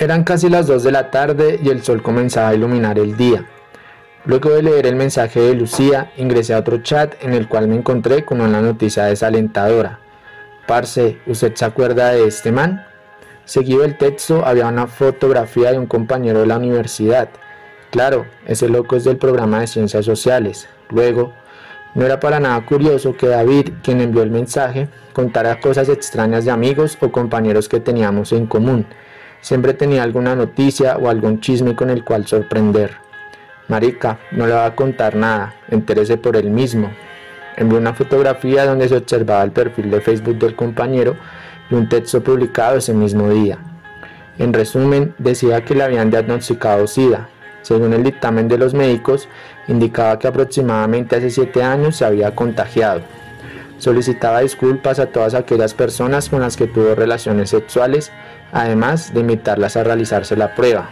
Eran casi las 2 de la tarde y el sol comenzaba a iluminar el día. Luego de leer el mensaje de Lucía, ingresé a otro chat en el cual me encontré con una noticia desalentadora. Parce, ¿usted se acuerda de este man? Seguido el texto había una fotografía de un compañero de la universidad. Claro, ese loco es del programa de ciencias sociales. Luego, no era para nada curioso que David, quien envió el mensaje, contara cosas extrañas de amigos o compañeros que teníamos en común Siempre tenía alguna noticia o algún chisme con el cual sorprender. Marica, no le va a contar nada, entérese por él mismo. Envió una fotografía donde se observaba el perfil de Facebook del compañero y un texto publicado ese mismo día. En resumen, decía que le habían diagnosticado SIDA. Según el dictamen de los médicos, indicaba que aproximadamente hace 7 años se había contagiado. Solicitaba disculpas a todas aquellas personas con las que tuvo relaciones sexuales además de invitarlas a realizarse la prueba.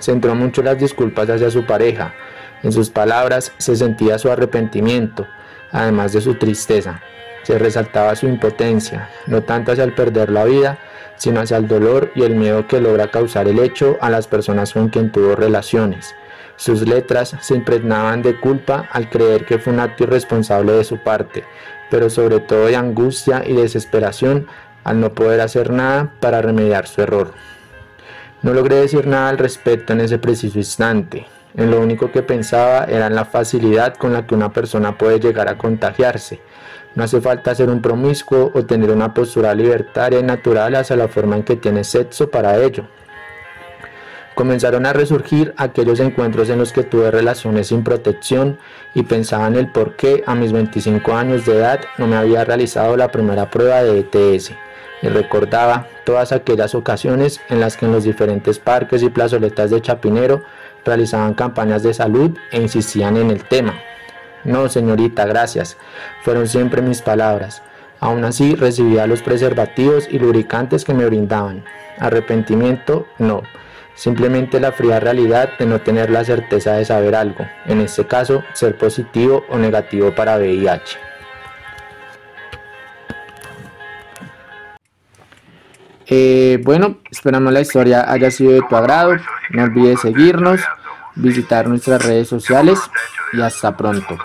Centró mucho las disculpas hacia su pareja. En sus palabras se sentía su arrepentimiento, además de su tristeza. Se resaltaba su impotencia, no tanto hacia el perder la vida, sino hacia el dolor y el miedo que logra causar el hecho a las personas con quien tuvo relaciones. Sus letras se impregnaban de culpa al creer que fue un acto irresponsable de su parte, pero sobre todo de angustia y desesperación al no poder hacer nada para remediar su error. No logré decir nada al respecto en ese preciso instante. En lo único que pensaba era en la facilidad con la que una persona puede llegar a contagiarse. No hace falta ser un promiscuo o tener una postura libertaria y natural hacia la forma en que tiene sexo para ello. Comenzaron a resurgir aquellos encuentros en los que tuve relaciones sin protección y pensaba en el por qué a mis 25 años de edad no me había realizado la primera prueba de ETS y recordaba todas aquellas ocasiones en las que en los diferentes parques y plazoletas de Chapinero realizaban campañas de salud e insistían en el tema. No, señorita, gracias, fueron siempre mis palabras. Aún así recibía los preservativos y lubricantes que me brindaban. Arrepentimiento, no. Simplemente la fría realidad de no tener la certeza de saber algo, en este caso ser positivo o negativo para VIH. Eh, bueno, esperamos la historia haya sido de tu agrado. No olvides seguirnos, visitar nuestras redes sociales y hasta pronto.